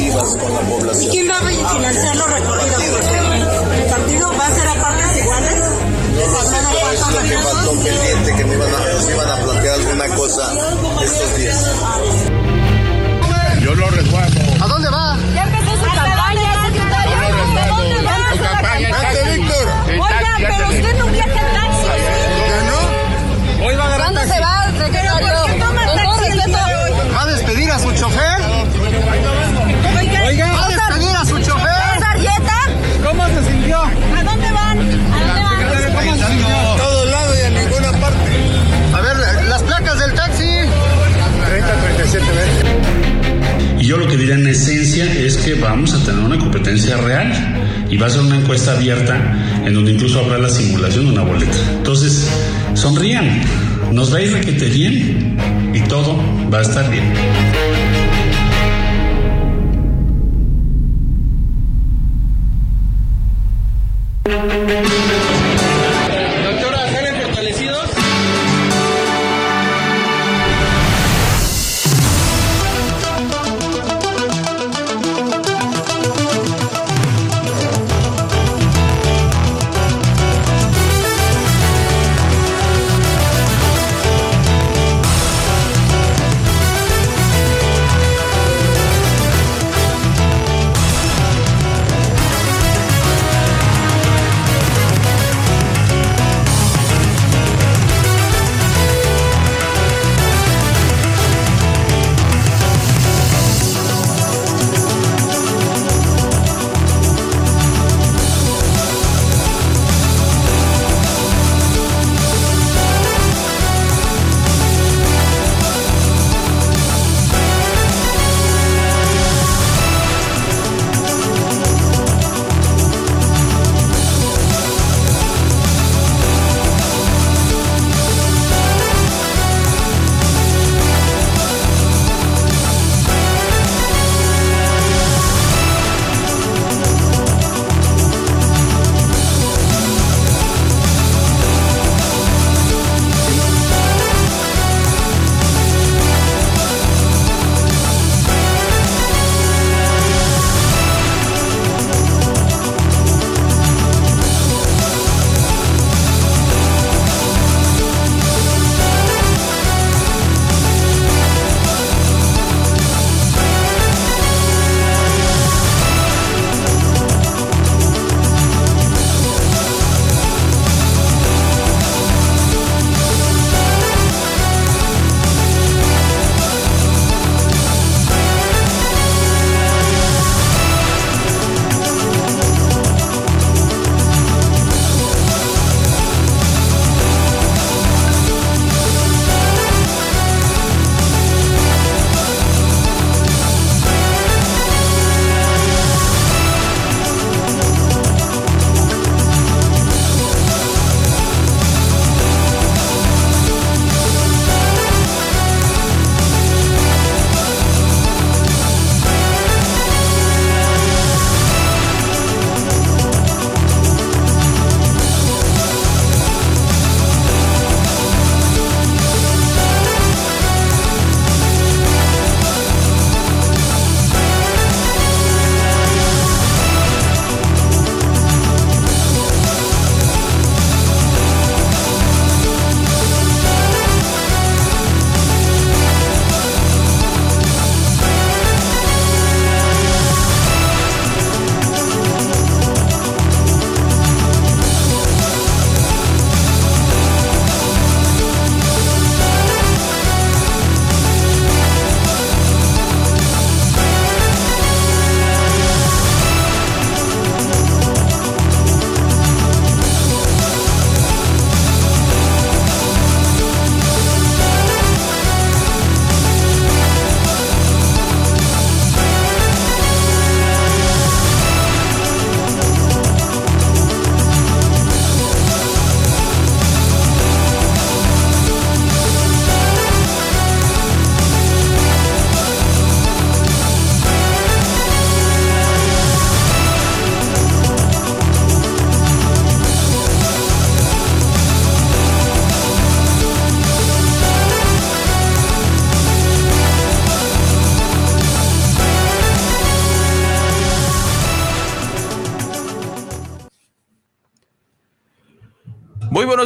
Informativas con la población. ¿Y quién va a financiar los recorridos? ¿El partido va a ser a partes iguales? No lo sé, pero es lo que faltó pendiente, que me iban a, nos iban a plantear alguna cosa estos días. 30, 37, ¿ves? Y yo lo que diría en esencia es que vamos a tener una competencia real y va a ser una encuesta abierta en donde incluso habrá la simulación de una boleta. Entonces, sonrían, nos va a ir requete bien y todo va a estar bien.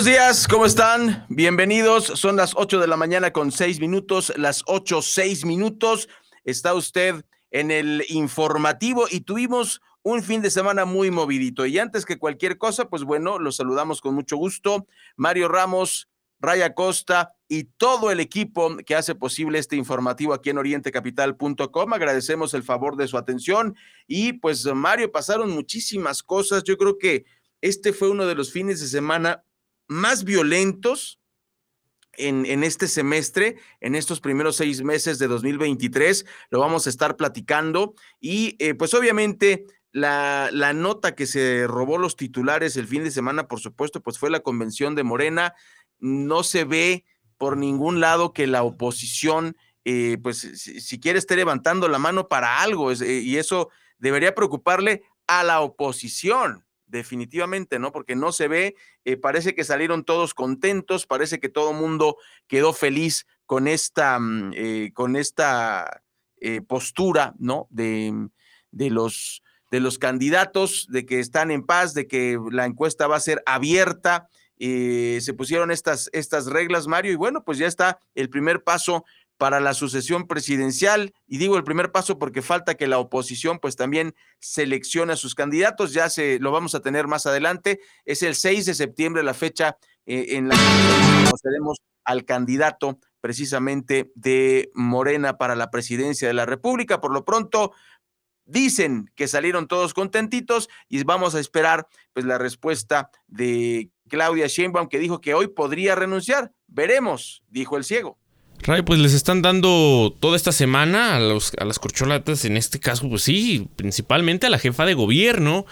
Buenos días, ¿cómo están? Bienvenidos. Son las 8 de la mañana con 6 minutos, las 8, 6 minutos. Está usted en el informativo y tuvimos un fin de semana muy movidito. Y antes que cualquier cosa, pues bueno, los saludamos con mucho gusto. Mario Ramos, Raya Costa y todo el equipo que hace posible este informativo aquí en orientecapital.com. Agradecemos el favor de su atención. Y pues, Mario, pasaron muchísimas cosas. Yo creo que este fue uno de los fines de semana más violentos en, en, este semestre, en estos primeros seis meses de 2023. Lo vamos a estar platicando y eh, pues obviamente la, la, nota que se robó los titulares el fin de semana, por supuesto, pues fue la convención de Morena. No se ve por ningún lado que la oposición, eh, pues si, quiere, esté levantando la mano para algo eh, y eso debería preocuparle a la oposición definitivamente, ¿no? Porque no se ve, eh, parece que salieron todos contentos, parece que todo mundo quedó feliz con esta, mm, eh, con esta eh, postura, ¿no? De, de, los, de los candidatos, de que están en paz, de que la encuesta va a ser abierta. se pusieron estas, estas reglas, Mario, y bueno, pues ya está el primer paso para la sucesión presidencial. Y digo el primer paso porque falta que la oposición pues también seleccione a sus candidatos. Ya se lo vamos a tener más adelante. Es el 6 de septiembre la fecha eh, en la que conoceremos al candidato precisamente de Morena para la presidencia de la República. Por lo pronto, dicen que salieron todos contentitos y vamos a esperar pues la respuesta de Claudia Sheinbaum que dijo que hoy podría renunciar. Veremos, dijo el ciego. Ray, pues les están dando toda esta semana a, los, a las corcholatas, en este caso, pues sí, principalmente a la jefa de gobierno,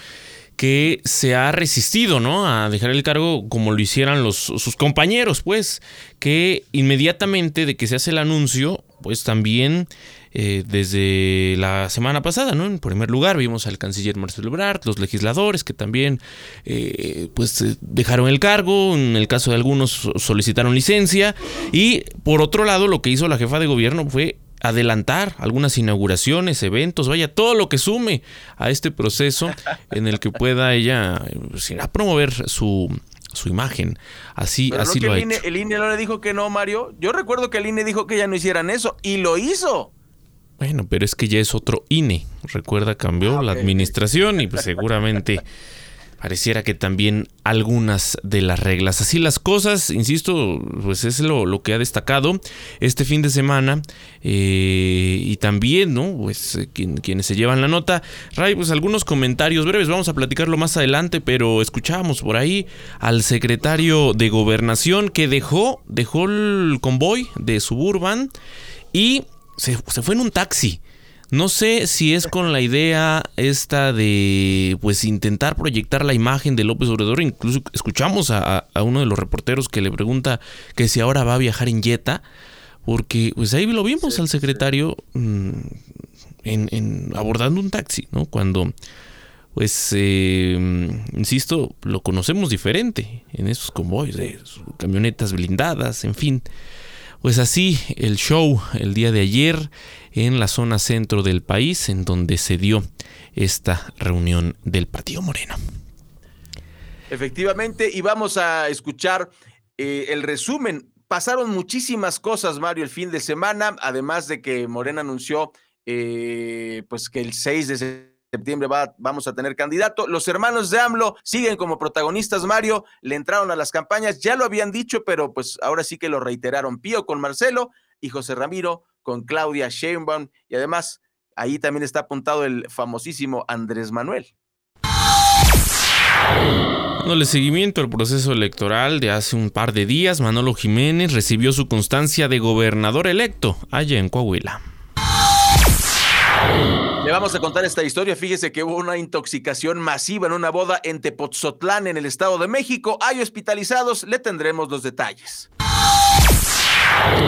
que se ha resistido, ¿no? A dejar el cargo como lo hicieran los, sus compañeros, pues, que inmediatamente de que se hace el anuncio, pues también eh, desde la semana pasada, ¿no? En primer lugar vimos al canciller Marcelo Ebrard, los legisladores que también eh, pues eh, dejaron el cargo, en el caso de algunos solicitaron licencia y por otro lado lo que hizo la jefa de gobierno fue adelantar algunas inauguraciones, eventos, vaya, todo lo que sume a este proceso en el que pueda ella pues, promover su, su imagen. Así, Pero así lo que ha el, INE, hecho. el INE no le dijo que no, Mario. Yo recuerdo que el INE dijo que ya no hicieran eso y lo hizo. Bueno, pero es que ya es otro INE. Recuerda, cambió Ah, la administración y pues seguramente pareciera que también algunas de las reglas. Así las cosas, insisto, pues es lo, lo que ha destacado este fin de semana. eh, y también, ¿no? Pues eh, quien- quienes se llevan la nota. Ray, pues algunos comentarios breves, vamos a platicarlo más adelante, pero escuchábamos por ahí al secretario de gobernación que dejó, dejó el convoy de Suburban y se, se fue en un taxi. No sé si es con la idea esta de pues intentar proyectar la imagen de López Obrador. Incluso escuchamos a, uno de los reporteros que le pregunta que si ahora va a viajar en Jetta. Porque pues ahí lo vimos al secretario mm, en, en- abordando un taxi, ¿no? Cuando pues eh, insisto, lo conocemos diferente en esos convoys, de camionetas blindadas, en fin. Pues así el show el día de ayer en la zona centro del país, en donde se dio esta reunión del Partido Moreno. Efectivamente, y vamos a escuchar eh, el resumen. Pasaron muchísimas cosas, Mario, el fin de semana, además de que Morena anunció eh, pues que el 6 de septiembre va- vamos a tener candidato. Los hermanos de AMLO siguen como protagonistas, Mario, le entraron a las campañas, ya lo habían dicho, pero pues ahora sí que lo reiteraron. Pío con Marcelo y José Ramiro con Claudia Sheinbaum, y además ahí también está apuntado el famosísimo Andrés Manuel. Dándole seguimiento al proceso electoral de hace un par de días, Manolo Jiménez recibió su constancia de gobernador electo allá en Coahuila. Le vamos a contar esta historia. Fíjese que hubo una intoxicación masiva en una boda en Tepoztlán, en el Estado de México. Hay hospitalizados. Le tendremos los detalles.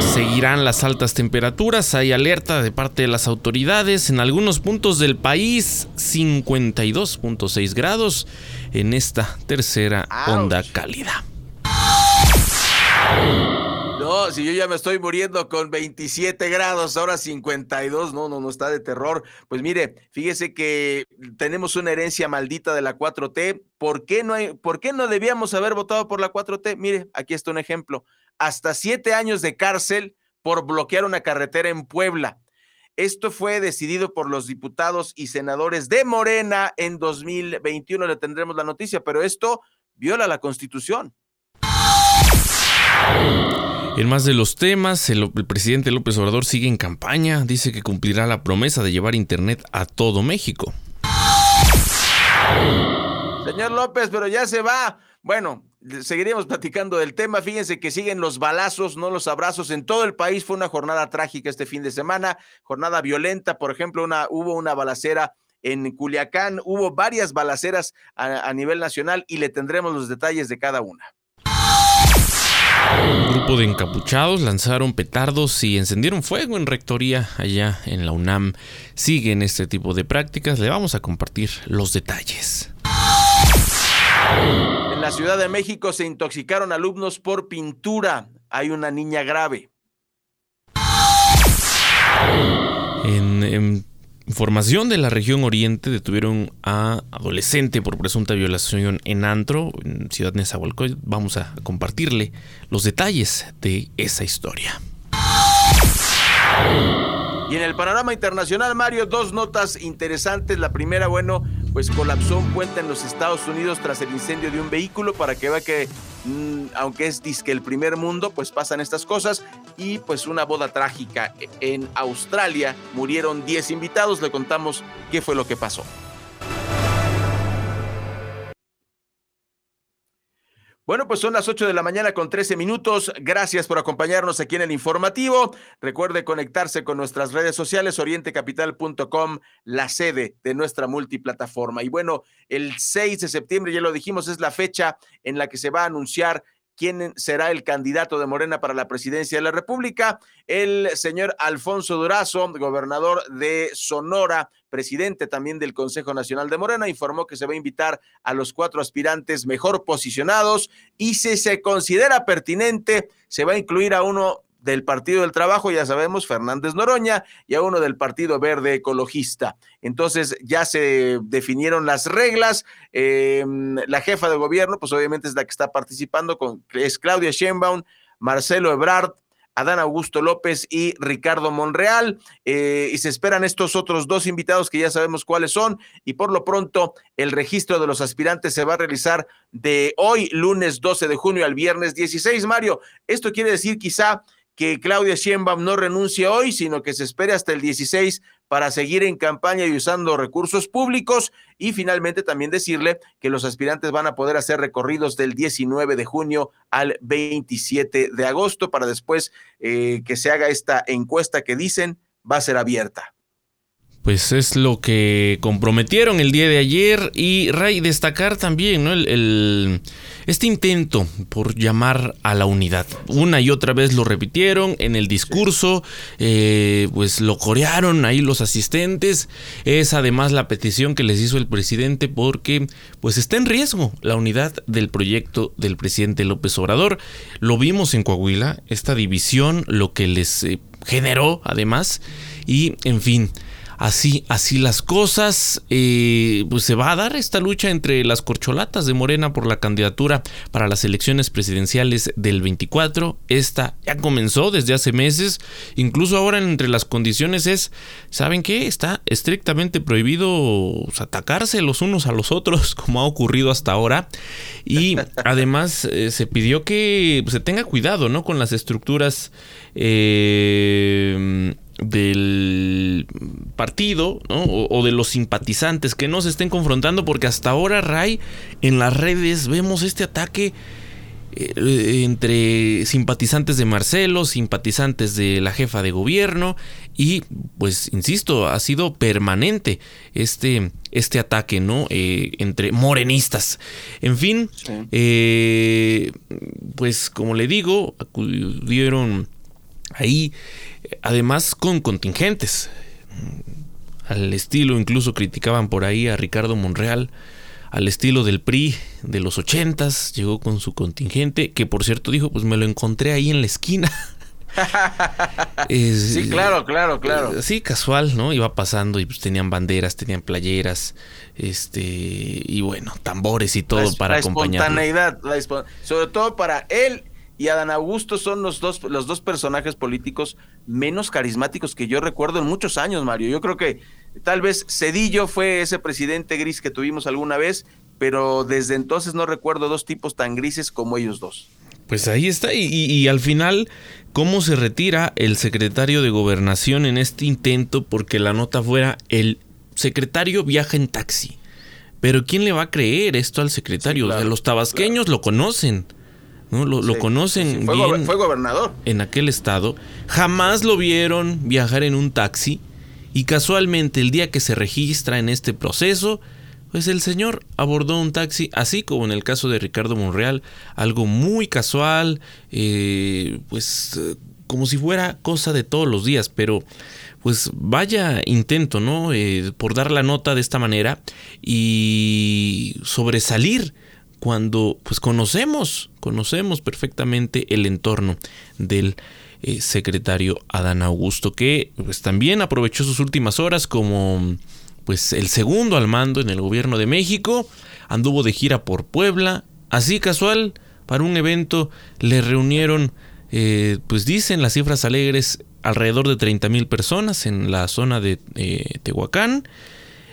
Seguirán las altas temperaturas, hay alerta de parte de las autoridades. En algunos puntos del país, 52.6 grados en esta tercera onda cálida. No, si yo ya me estoy muriendo con 27 grados, ahora 52, no, no, no está de terror. Pues mire, fíjese que tenemos una herencia maldita de la 4T. ¿Por qué no, hay, ¿por qué no debíamos haber votado por la 4T? Mire, aquí está un ejemplo. Hasta siete años de cárcel por bloquear una carretera en Puebla. Esto fue decidido por los diputados y senadores de Morena en 2021. Le tendremos la noticia, pero esto viola la Constitución. En más de los temas, el, presidente López Obrador sigue en campaña. Dice que cumplirá la promesa de llevar Internet a todo México. Señor López, pero ya se va. Bueno, seguiríamos platicando del tema. Fíjense que siguen los balazos, no los abrazos. En todo el país fue una jornada trágica este fin de semana, jornada violenta. Por ejemplo, hubo una balacera en Culiacán, hubo varias balaceras a nivel nacional y le tendremos los detalles de cada una. Un grupo de encapuchados lanzaron petardos y encendieron fuego en rectoría allá en la UNAM. Siguen este tipo de prácticas. Le vamos a compartir los detalles. En la Ciudad de México se intoxicaron alumnos por pintura. Hay una niña grave. En, en, información de la región oriente detuvieron a adolescente por presunta violación en antro en Ciudad Nezahualcóyotl. Vamos a compartirle los detalles de esa historia. Y en el panorama internacional, Mario, dos notas interesantes. La primera, bueno, pues colapsó un puente en los Estados Unidos tras el incendio de un vehículo para que vea que, mmm, aunque es disque el primer mundo, pues pasan estas cosas. Y pues una boda trágica en Australia. Murieron 10 invitados. Le contamos qué fue lo que pasó. Bueno, pues son las 8 de la mañana con 13 minutos. Gracias por acompañarnos aquí en el informativo. Recuerde conectarse con nuestras redes sociales, orientecapital.com, la sede de nuestra multiplataforma. Y bueno, el 6 de septiembre, ya lo dijimos, es la fecha en la que se va a anunciar quién será el candidato de Morena para la presidencia de la República. El señor Alfonso Durazo, gobernador de Sonora, presidente también del Consejo Nacional de Morena, informó que se va a invitar a los cuatro aspirantes mejor posicionados y si se considera pertinente, se va a incluir a uno del Partido del Trabajo, ya sabemos, Fernández Noroña, y a uno del Partido Verde Ecologista. Entonces ya se definieron las reglas. Eh, la jefa de gobierno, pues obviamente es la que está participando, con, es Claudia Sheinbaum, Marcelo Ebrard, Adán Augusto López y Ricardo Monreal. Eh, y se esperan estos otros dos invitados que ya sabemos cuáles son. Y por lo pronto, el registro de los aspirantes se va a realizar de hoy, lunes 12 de junio, al viernes 16. Mario, esto quiere decir quizá que Claudia Sheinbaum no renuncie hoy, sino que se espere hasta el 16 para seguir en campaña y usando recursos públicos y finalmente también decirle que los aspirantes van a poder hacer recorridos del 19 de junio al 27 de agosto para después eh, que se haga esta encuesta que dicen va a ser abierta. Pues es lo que comprometieron el día de ayer y Ray destacar también ¿no? el, este intento por llamar a la unidad. Una y otra vez lo repitieron en el discurso, eh, pues lo corearon ahí los asistentes. Es además la petición que les hizo el presidente porque pues está en riesgo la unidad del proyecto del presidente López Obrador. Lo vimos en Coahuila, esta división, lo que les eh, generó además y en fin así, así las cosas, eh, pues se va a dar esta lucha entre las corcholatas de Morena por la candidatura para las elecciones presidenciales del 24. Esta ya comenzó desde hace meses, incluso ahora entre las condiciones es, ¿saben qué? Está estrictamente prohibido pues, atacarse los unos a los otros, como ha ocurrido hasta ahora. Y además eh, se pidió que pues, se tenga cuidado, ¿no? Con las estructuras. Eh, del partido ¿no? o, o, de los simpatizantes que no se estén confrontando porque hasta ahora Ray en las redes vemos este ataque eh, entre simpatizantes de Marcelo, simpatizantes de la jefa de gobierno y pues insisto ha sido permanente este este ataque no eh, entre morenistas en fin sí. eh, pues como le digo acudieron ahí además con contingentes. Al estilo, incluso criticaban por ahí a Ricardo Monreal, al estilo del PRI de los ochentas, llegó con su contingente, que por cierto dijo, pues me lo encontré ahí en la esquina. sí, claro, claro, claro. Sí, casual, ¿no? Iba pasando y pues tenían banderas, tenían playeras, este, y bueno, tambores y todo para la acompañar. Espontaneidad, sobre todo para él y Adán Augusto son los dos, los dos personajes políticos menos carismáticos que yo recuerdo en muchos años, Mario. Yo creo que tal vez Cedillo fue ese presidente gris que tuvimos alguna vez, pero desde entonces no recuerdo dos tipos tan grises como ellos dos. Pues ahí está, y, y, al final, ¿cómo se retira el secretario de gobernación en este intento? Porque la nota fuera, el secretario viaja en taxi. Pero ¿quién le va a creer esto al secretario? los tabasqueños lo conocen. ¿No? Lo, conocen fue, bien fue gobernador. En aquel estado. Jamás lo vieron viajar en un taxi. Y casualmente el día que se registra en este proceso, pues el señor abordó un taxi, así como en el caso de Ricardo Monreal, algo muy casual, eh, pues como si fuera cosa de todos los días, pero pues vaya intento, ¿no? Eh, por dar la nota de esta manera y sobresalir cuando pues conocemos, conocemos perfectamente el entorno del secretario Adán Augusto, que pues también aprovechó sus últimas horas como pues el segundo al mando en el gobierno de México, anduvo de gira por Puebla, así casual, para un evento le reunieron, eh, pues dicen las cifras alegres, alrededor de 30 mil personas en la zona de eh, Tehuacán.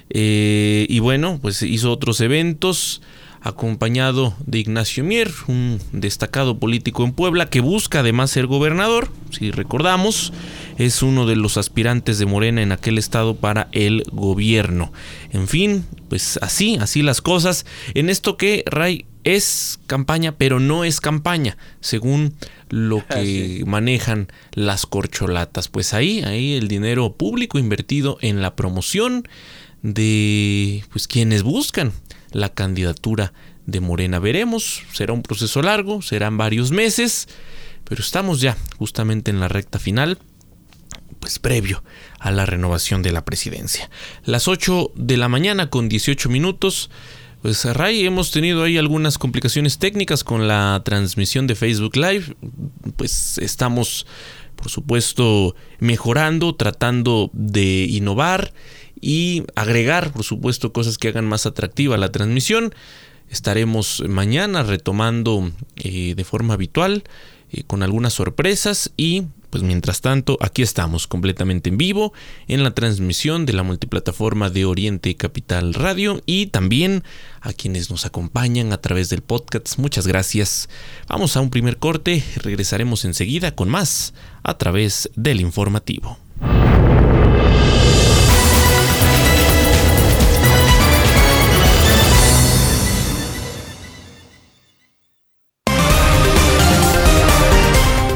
Eh, y bueno, pues hizo otros eventos acompañado de Ignacio Mier, un destacado político en Puebla que busca además ser gobernador, si recordamos, es uno de los aspirantes de Morena en aquel estado para el gobierno. En fin, pues así, así las cosas. En esto que Ray es campaña, pero no es campaña, según lo que manejan las corcholatas. Pues ahí, ahí el dinero público invertido en la promoción de pues quienes buscan la candidatura de Morena. Veremos, será un proceso largo, serán varios meses, pero estamos ya justamente en la recta final, pues previo a la renovación de la presidencia. Las 8 de la mañana con 18 minutos. Pues Ray, hemos tenido ahí algunas complicaciones técnicas con la transmisión de Facebook Live. Pues estamos, por supuesto, mejorando, tratando de innovar y agregar, por supuesto, cosas que hagan más atractiva la transmisión. Estaremos mañana retomando eh, de forma habitual eh, con algunas sorpresas y pues mientras tanto aquí estamos completamente en vivo en la transmisión de la multiplataforma de Oriente Capital Radio y también a quienes nos acompañan a través del podcast. Muchas gracias. Vamos a un primer corte, regresaremos enseguida con más a través del informativo.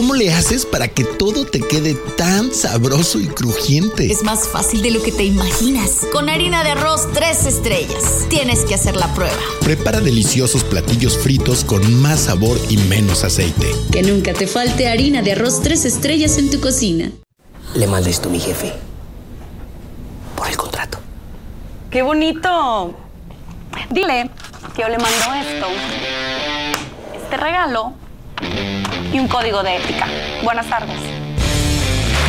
¿cómo le haces para que todo te quede tan sabroso y crujiente? Es más fácil de lo que te imaginas. Con harina de arroz tres estrellas. Tienes que hacer la prueba. Prepara deliciosos platillos fritos con más sabor y menos aceite. Que nunca te falte harina de arroz tres estrellas en tu cocina. Le mando esto a mi jefe. Por el contrato. ¡Qué bonito! Dile que yo le mando esto, este regalo y un código de ética. Buenas tardes.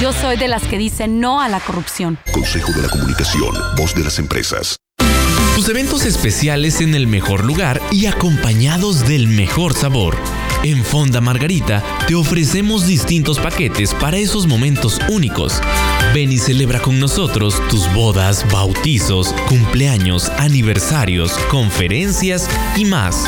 Yo soy de las que dicen no a la corrupción. Consejo de la Comunicación, voz de las empresas. Tus eventos especiales en el mejor lugar y acompañados del mejor sabor. En Fonda Margarita te ofrecemos distintos paquetes para esos momentos únicos. Ven y celebra con nosotros tus bodas, bautizos, cumpleaños, aniversarios, conferencias y más.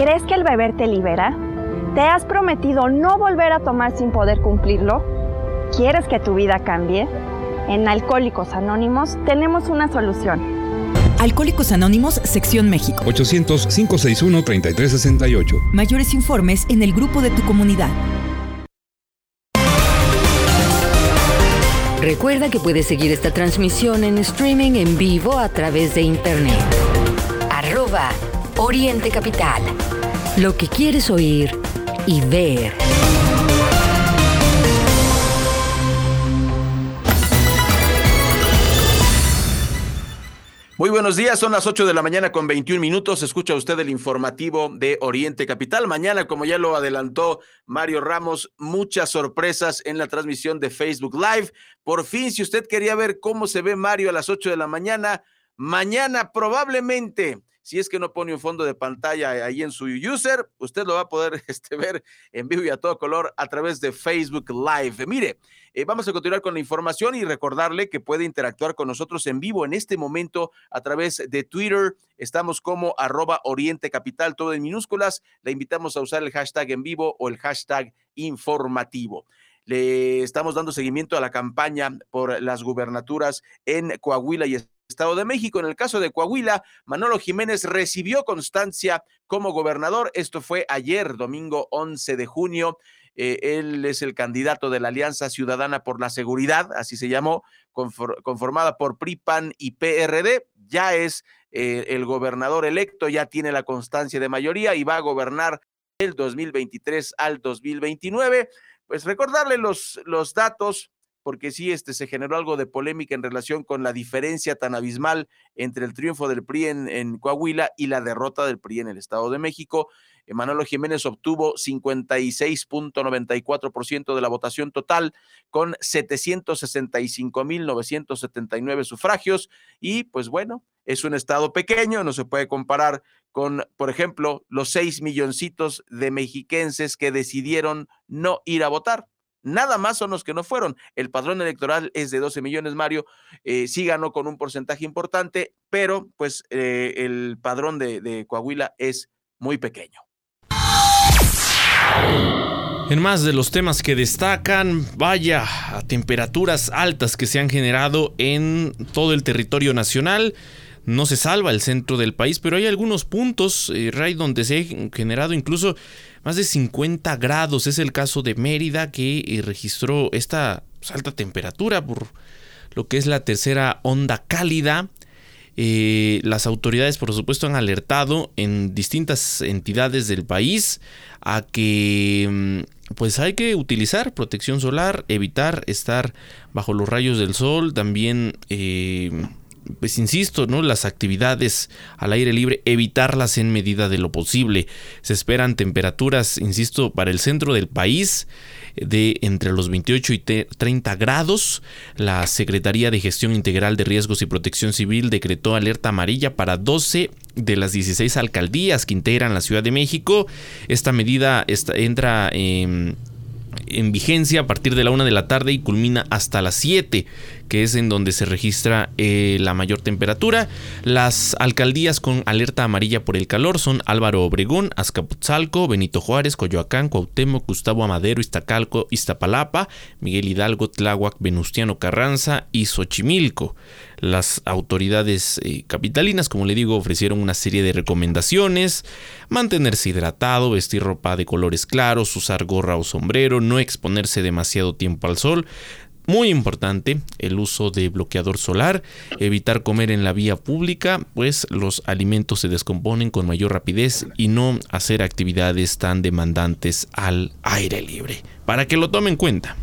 ¿Crees que el beber te libera? ¿Te has prometido no volver a tomar sin poder cumplirlo? ¿Quieres que tu vida cambie? En Alcohólicos Anónimos tenemos una solución. Alcohólicos Anónimos, Sección México. 800-561-3368. Mayores informes en el grupo de tu comunidad. Recuerda que puedes seguir esta transmisión en streaming en vivo a través de internet. Arroba Oriente Capital. Lo que quieres oír y ver. Muy buenos días, son las 8 de la mañana con 21 minutos. Escucha usted el informativo de Oriente Capital. Mañana, como ya lo adelantó Mario Ramos, muchas sorpresas en la transmisión de Facebook Live. Por fin, si usted quería ver cómo se ve Mario a las 8 de la mañana, mañana probablemente si es que no pone un fondo de pantalla ahí en su user, usted lo va a poder este, ver en vivo y a todo color a través de Facebook Live. Mire, eh, vamos a continuar con la información y recordarle que puede interactuar con nosotros en vivo en este momento a través de Twitter. Estamos como arroba Oriente Capital, todo en minúsculas. Le invitamos a usar el hashtag en vivo o el hashtag informativo. Le estamos dando seguimiento a la campaña por las gubernaturas en Coahuila y Estado de México. En el caso de Coahuila, Manolo Jiménez recibió constancia como gobernador. Esto fue ayer, domingo 11 de junio. Eh, él es el candidato de la Alianza Ciudadana por la Seguridad, así se llamó, conformada por PRIPAN y PRD. Ya es eh, el gobernador electo, ya tiene la constancia de mayoría y va a gobernar el 2023 al 2029. Pues recordarle los, los datos porque sí este, se generó algo de polémica en relación con la diferencia tan abismal entre el triunfo del PRI en, Coahuila y la derrota del PRI en el Estado de México. Emanuel Jiménez obtuvo 56.94% de la votación total con 765.979 sufragios y pues bueno, es un estado pequeño, no se puede comparar con, por ejemplo, los 6 milloncitos de mexiquenses que decidieron no ir a votar. Nada más son los que no fueron. El padrón electoral es de 12 millones, Mario. Eh, sí ganó con un porcentaje importante, pero pues eh, el padrón de, de Coahuila es muy pequeño. En más de los temas que destacan, vaya a temperaturas altas que se han generado en todo el territorio nacional no se salva el centro del país, pero hay algunos puntos, eh, Ray, donde se ha generado incluso más de 50 grados. Es el caso de Mérida que eh, registró esta pues, alta temperatura por lo que es la tercera onda cálida. Eh, las autoridades, por supuesto, han alertado en distintas entidades del país a que mm, pues hay que utilizar protección solar, evitar estar bajo los rayos del sol, también pues insisto, ¿no? Las actividades al aire libre, evitarlas en medida de lo posible. Se esperan temperaturas, insisto, para el centro del país de entre los 28 y 30 grados. La Secretaría de Gestión Integral de Riesgos y Protección Civil decretó alerta amarilla para 12 de las 16 alcaldías que integran la Ciudad de México. Esta medida entra en en vigencia a partir de la una de la tarde y culmina hasta las 7, que es en donde se registra eh, la mayor temperatura. Las alcaldías con alerta amarilla por el calor son Álvaro Obregón, Azcapotzalco, Benito Juárez, Coyoacán, Cuauhtémoc, Gustavo Amadero, Iztacalco, Iztapalapa, Miguel Hidalgo, Tláhuac, Venustiano Carranza y Xochimilco. Las autoridades eh, capitalinas, como le digo, ofrecieron una serie de recomendaciones. Mantenerse hidratado, vestir ropa de colores claros, usar gorra o sombrero, no exponerse demasiado tiempo al sol. Muy importante el uso de bloqueador solar, evitar comer en la vía pública, pues los alimentos se descomponen con mayor rapidez y no hacer actividades tan demandantes al aire libre. Para que lo tomen en cuenta.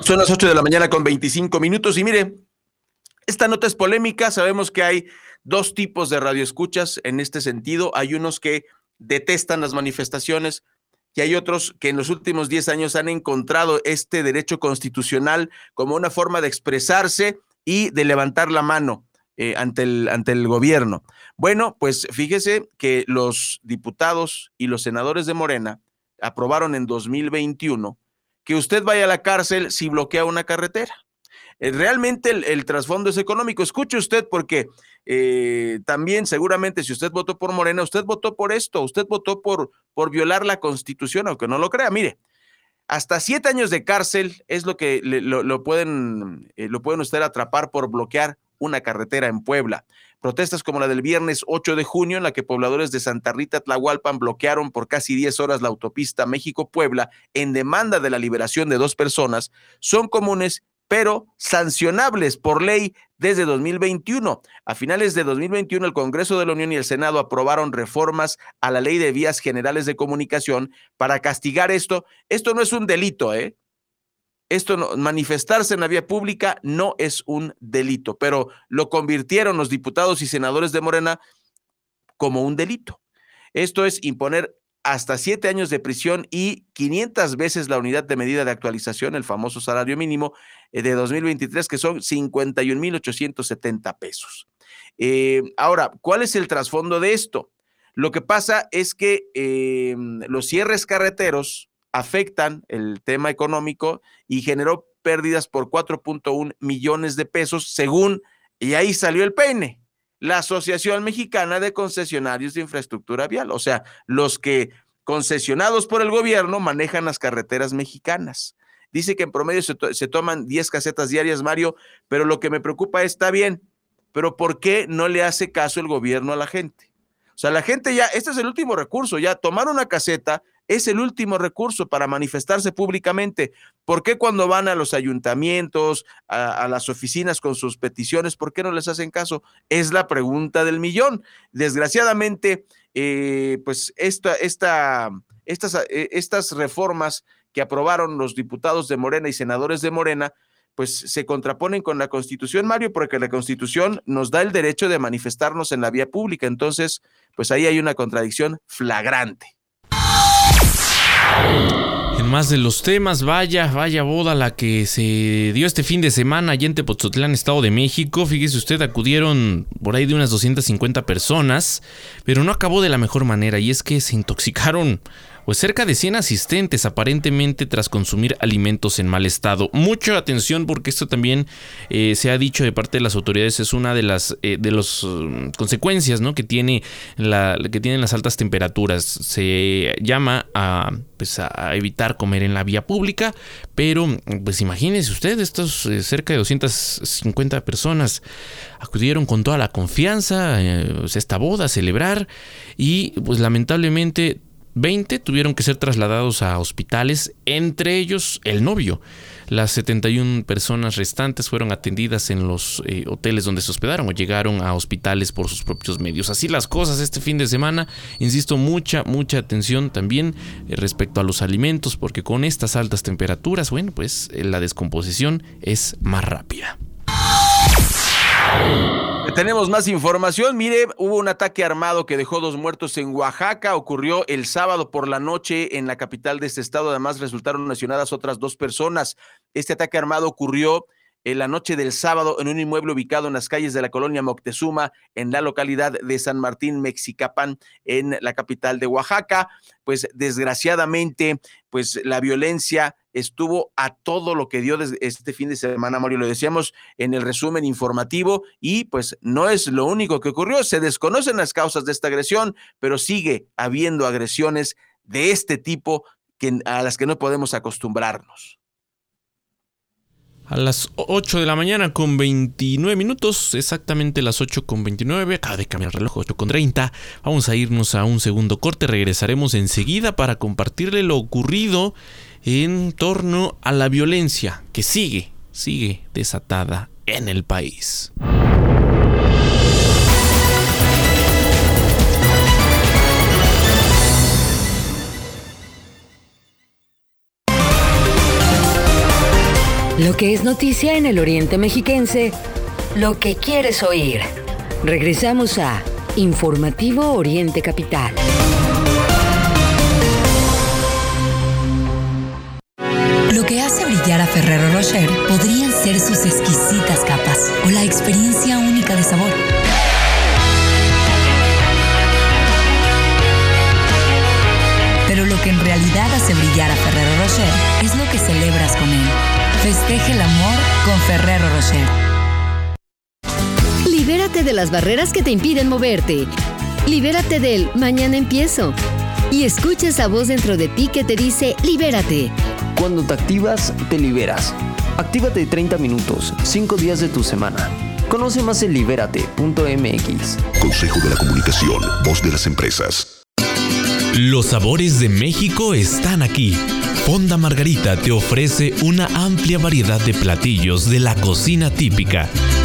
Son las 8 de la mañana con 25 minutos y mire, esta nota es polémica, sabemos que hay dos tipos de radioescuchas en este sentido, hay unos que detestan las manifestaciones y hay otros que en los últimos 10 años han encontrado este derecho constitucional como una forma de expresarse y de levantar la mano eh, ante, el, ante el gobierno. Bueno, pues fíjese que los diputados y los senadores de Morena aprobaron en 2021 que usted vaya a la cárcel si bloquea una carretera. eh, realmente el, el trasfondo es económico. Escuche usted porque eh, también seguramente si usted votó por Morena, usted votó por esto, usted votó por, por violar la constitución, aunque no lo crea. Mire, hasta siete años de cárcel es lo que lo pueden, eh, lo pueden usted atrapar por bloquear una carretera en Puebla. Protestas como la del viernes 8 de junio, en la que pobladores de Santa Rita, Tlahualpan, bloquearon por casi 10 horas la autopista México-Puebla en demanda de la liberación de dos personas, son comunes, pero sancionables por ley desde 2021. A finales de 2021, el Congreso de la Unión y el Senado aprobaron reformas a la Ley de Vías Generales de Comunicación para castigar esto. Esto no es un delito, ¿eh? Esto no, manifestarse en la vía pública no es un delito, pero lo convirtieron los diputados y senadores de Morena como un delito. Esto es imponer hasta siete años de prisión y 500 veces la unidad de medida de actualización, el famoso salario mínimo eh, de 2023, que son 51.870 pesos. Eh, ahora, ¿cuál es el trasfondo de esto? Lo que pasa es que eh, los cierres carreteros afectan el tema económico y generó pérdidas por 4.1 millones de pesos, según, y ahí salió el peine, la Asociación Mexicana de Concesionarios de Infraestructura Vial, o sea, los que concesionados por el gobierno manejan las carreteras mexicanas. Dice que en promedio se, to se toman 10 casetas diarias, Mario, pero lo que me preocupa está bien, pero ¿por qué no le hace caso el gobierno a la gente? O sea, la gente ya, este es el último recurso, ya tomar una caseta es el último recurso para manifestarse públicamente. ¿Por qué cuando van a los ayuntamientos, a, las oficinas con sus peticiones, por qué no les hacen caso? Es la pregunta del millón. Desgraciadamente, eh, pues esta, esta, estas, eh, estas reformas que aprobaron los diputados de Morena y senadores de Morena, pues se contraponen con la Constitución, Mario, porque la Constitución nos da el derecho de manifestarnos en la vía pública. Entonces, pues ahí hay una contradicción flagrante. En más de los temas, vaya, vaya boda la que se dio este fin de semana allá en Tepoztlán, Estado de México. Fíjese usted, acudieron por ahí de unas 250 personas, pero no acabó de la mejor manera y es que se intoxicaron pues cerca de 100 asistentes aparentemente tras consumir alimentos en mal estado. Mucha atención porque esto también eh, se ha dicho de parte de las autoridades es una de las eh, de las um, consecuencias ¿no? que tiene la que tienen las altas temperaturas. Se llama a, pues, a evitar comer en la vía pública, pero pues imagínese usted estos eh, cerca de 250 personas acudieron con toda la confianza pues, esta boda a celebrar y pues lamentablemente 20 tuvieron que ser trasladados a hospitales, entre ellos el novio. Las 71 personas restantes fueron atendidas en los eh, hoteles donde se hospedaron o llegaron a hospitales por sus propios medios. Así las cosas este fin de semana. Insisto, mucha, mucha atención también eh, respecto a los alimentos, porque con estas altas temperaturas, bueno, pues eh, la descomposición es más rápida. Tenemos más información. Mire, hubo un ataque armado que dejó dos muertos en Oaxaca. Ocurrió el sábado por la noche en la capital de este estado. Además, resultaron lesionadas otras dos personas. Este ataque armado ocurrió en la noche del sábado en un inmueble ubicado en las calles de la colonia Moctezuma, en la localidad de San Martín, Mexicapán, en la capital de Oaxaca. Pues desgraciadamente, pues la violencia estuvo a todo lo que dio desde este fin de semana, Mario, lo decíamos en el resumen informativo, y pues no es lo único que ocurrió, se desconocen las causas de esta agresión, pero sigue habiendo agresiones de este tipo a las que no podemos acostumbrarnos. A las 8 de la mañana con 29 minutos, exactamente las 8 con 29, acaba de cambiar el reloj, 8 con 30. Vamos a irnos a un segundo corte, regresaremos enseguida para compartirle lo ocurrido en torno a la violencia que sigue, sigue desatada en el país. Lo que es noticia en el Oriente Mexiquense, lo que quieres oír. Regresamos a Informativo Oriente Capital. Lo que hace brillar a Ferrero Rocher podrían ser sus exquisitas capas o la experiencia única de sabor. Que en realidad hace brillar a Ferrero Rocher es lo que celebras con él. Festeje el amor con Ferrero Rocher. Libérate de las barreras que te impiden moverte. Libérate del mañana empiezo. Y escucha esa voz dentro de ti que te dice libérate. Cuando te activas, te liberas. Actívate 30 minutos, 5 días de tu semana. Conoce más en libérate.mx. Consejo de la Comunicación, voz de las empresas. Los sabores de México están aquí. Fonda Margarita te ofrece una amplia variedad de platillos de la cocina típica.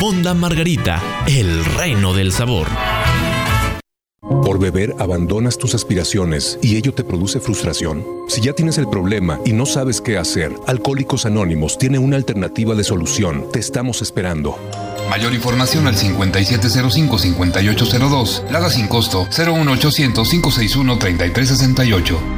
Fonda Margarita, el reino del sabor. Por beber abandonas tus aspiraciones y ello te produce frustración. Si ya tienes el problema y no sabes qué hacer, Alcohólicos Anónimos tiene una alternativa de solución. Te estamos esperando. Mayor información al 5705-5802. Lada sin costo 01800-561-3368.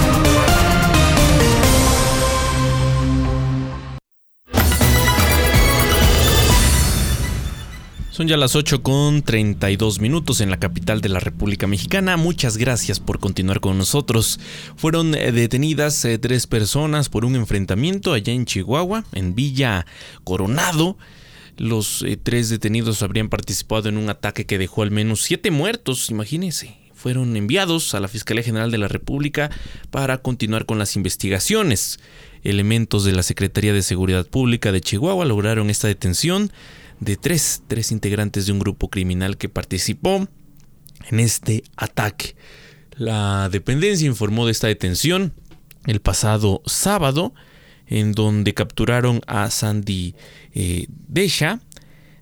Son ya las 8 con 32 minutos en la capital de la República Mexicana. Muchas gracias por continuar con nosotros. Fueron eh, detenidas eh, tres personas por un enfrentamiento allá en Chihuahua, en Villa Coronado. Los eh, tres detenidos habrían participado en un ataque que dejó al menos siete muertos, imagínense. Fueron enviados a la Fiscalía General de la República para continuar con las investigaciones. Elementos de la Secretaría de Seguridad Pública de Chihuahua lograron esta detención de tres, tres integrantes de un grupo criminal que participó en este ataque. La dependencia informó de esta detención el pasado sábado, en donde capturaron a Sandy eh, Desha,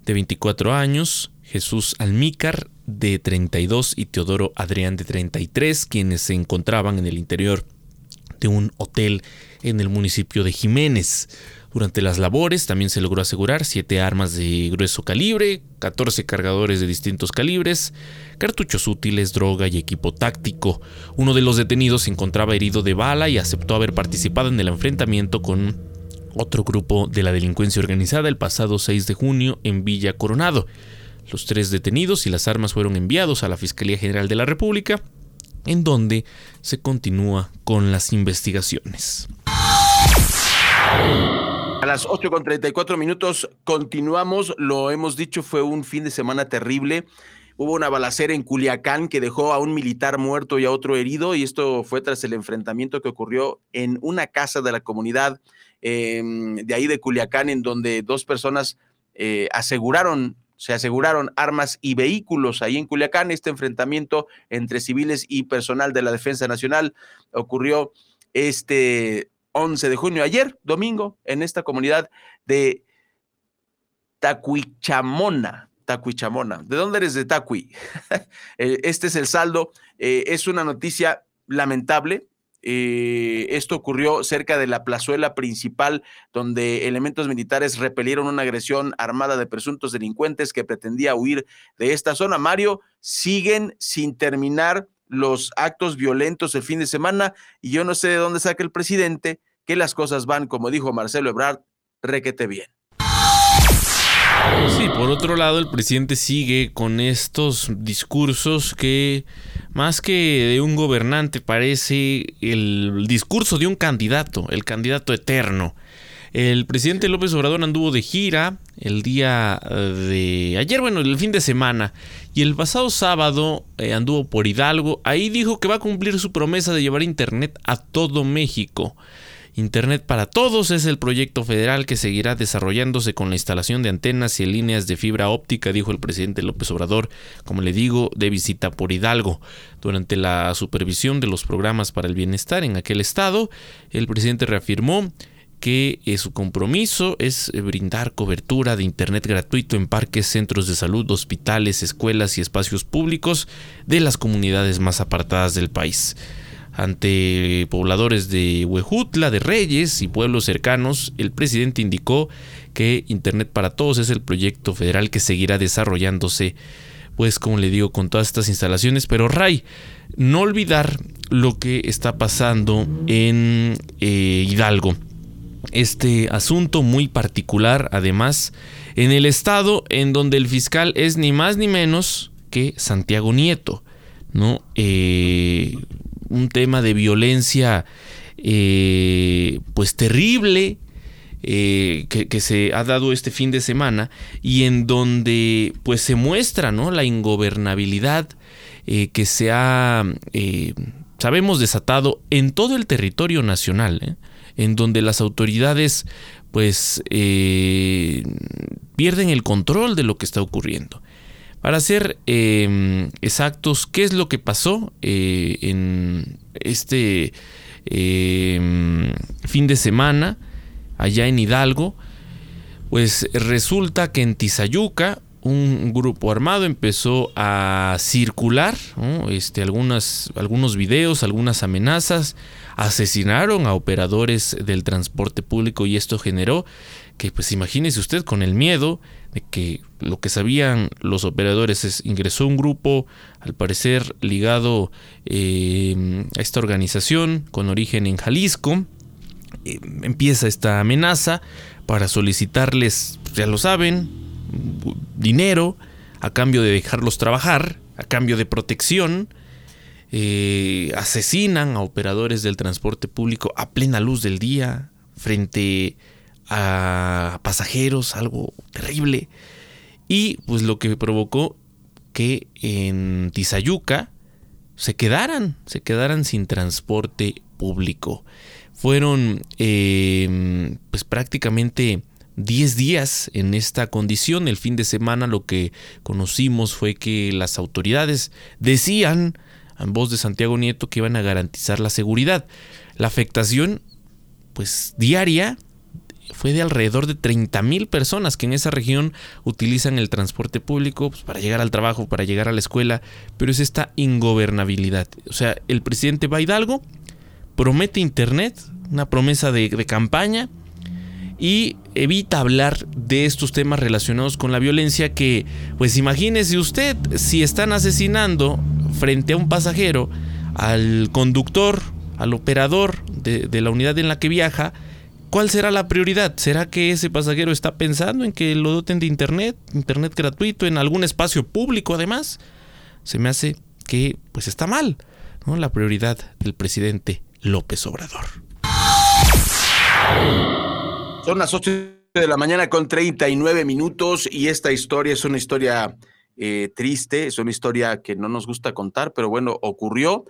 de 24 años, Jesús Almícar, de 32, y Teodoro Adrián, de 33, quienes se encontraban en el interior de un hotel en el municipio de Jiménez. Durante las labores también se logró asegurar 7 armas de grueso calibre, 14 cargadores de distintos calibres, cartuchos útiles, droga y equipo táctico. Uno de los detenidos se encontraba herido de bala y aceptó haber participado en el enfrentamiento con otro grupo de la delincuencia organizada el pasado 6 de junio en Villa Coronado. Los tres detenidos y las armas fueron enviados a la Fiscalía General de la República, en donde se continúa con las investigaciones. A las 8 con 34 minutos continuamos. Lo hemos dicho, fue un fin de semana terrible. Hubo una balacera en Culiacán que dejó a un militar muerto y a otro herido, y esto fue tras el enfrentamiento que ocurrió en una casa de la comunidad eh, de ahí de Culiacán, en donde dos personas eh, aseguraron, se aseguraron armas y vehículos ahí en Culiacán. Este enfrentamiento entre civiles y personal de la Defensa Nacional ocurrió este 11 de junio, ayer, domingo, en esta comunidad de Tacuichamona. Tacuichamona. ¿De dónde eres de Tacui? este es el saldo. Eh, es una noticia lamentable. Eh, esto ocurrió cerca de la plazuela principal, donde elementos militares repelieron una agresión armada de presuntos delincuentes que pretendía huir de esta zona. Mario, siguen sin terminar los actos violentos el fin de semana y yo no sé de dónde saca el presidente que las cosas van, como dijo Marcelo Ebrard, requete bien. Sí, por otro lado, el presidente sigue con estos discursos que, más que de un gobernante, parece el discurso de un candidato, el candidato eterno. El presidente López Obrador anduvo de gira el día de ayer, bueno, el fin de semana, y el pasado sábado eh, anduvo por Hidalgo. Ahí dijo que va a cumplir su promesa de llevar Internet a todo México. Internet para Todos es el proyecto federal que seguirá desarrollándose con la instalación de antenas y líneas de fibra óptica, dijo el presidente López Obrador, como le digo, de visita por Hidalgo. Durante la supervisión de los programas para el bienestar en aquel estado, el presidente reafirmó que eh, su compromiso es eh, brindar cobertura de Internet gratuito en parques, centros de salud, hospitales, escuelas y espacios públicos de las comunidades más apartadas del país. Ante pobladores de Huejutla, de Reyes y pueblos cercanos, el presidente indicó que Internet para Todos es el proyecto federal que seguirá desarrollándose, pues como le digo, con todas estas instalaciones. Pero Ray, no olvidar lo que está pasando en eh, Hidalgo este asunto muy particular, además, en el estado en donde el fiscal es ni más ni menos que Santiago Nieto, ¿no? Eh, un tema de violencia, eh, pues terrible, eh, que, se ha dado este fin de semana y en donde pues se muestra ¿no? la ingobernabilidad que se ha, sabemos, desatado en todo el territorio nacional en donde las autoridades pues eh, pierden el control de lo que está ocurriendo. Para ser em, exactos, ¿qué es lo que pasó eh, en este em, fin de semana allá en Hidalgo? Pues resulta que en Tizayuca un grupo armado empezó a circular este, algunas, algunos videos, algunas amenazas, asesinaron a operadores del transporte público y esto generó que, pues imagínese usted, con el miedo de que lo que sabían los operadores es ingresó un grupo, al parecer ligado em, a esta organización con origen en Jalisco, em, empieza esta amenaza para solicitarles, ya lo saben, dinero a cambio de dejarlos trabajar, a cambio de protección, eh, asesinan a operadores del transporte público a plena luz del día, frente a pasajeros, algo terrible. Y pues lo que provocó que en Tizayuca se quedaran, se quedaran sin transporte público. Fueron eh, pues prácticamente 10 días en esta condición. El fin de semana lo que conocimos fue que las autoridades decían, en voz de Santiago Nieto, que iban a garantizar la seguridad. La afectación, pues diaria, fue de alrededor de 30 mil personas que en esa región utilizan el transporte público pues, para llegar al trabajo, para llegar a la escuela, pero es esta ingobernabilidad. O sea, el presidente va Hidalgo, promete Internet, una promesa de campaña, y evita hablar de estos temas relacionados con la violencia que, pues imagínese usted, si están asesinando frente a un pasajero, al conductor, al operador de, la unidad en la que viaja, ¿cuál será la prioridad? ¿Será que ese pasajero está pensando en que lo doten de internet, internet gratuito, en algún espacio público además? Se me hace que pues está mal, ¿no? La prioridad del presidente López Obrador. Son las 8 de la mañana con 39 minutos y esta historia es una historia eh, triste, es una historia que no nos gusta contar, pero bueno, ocurrió.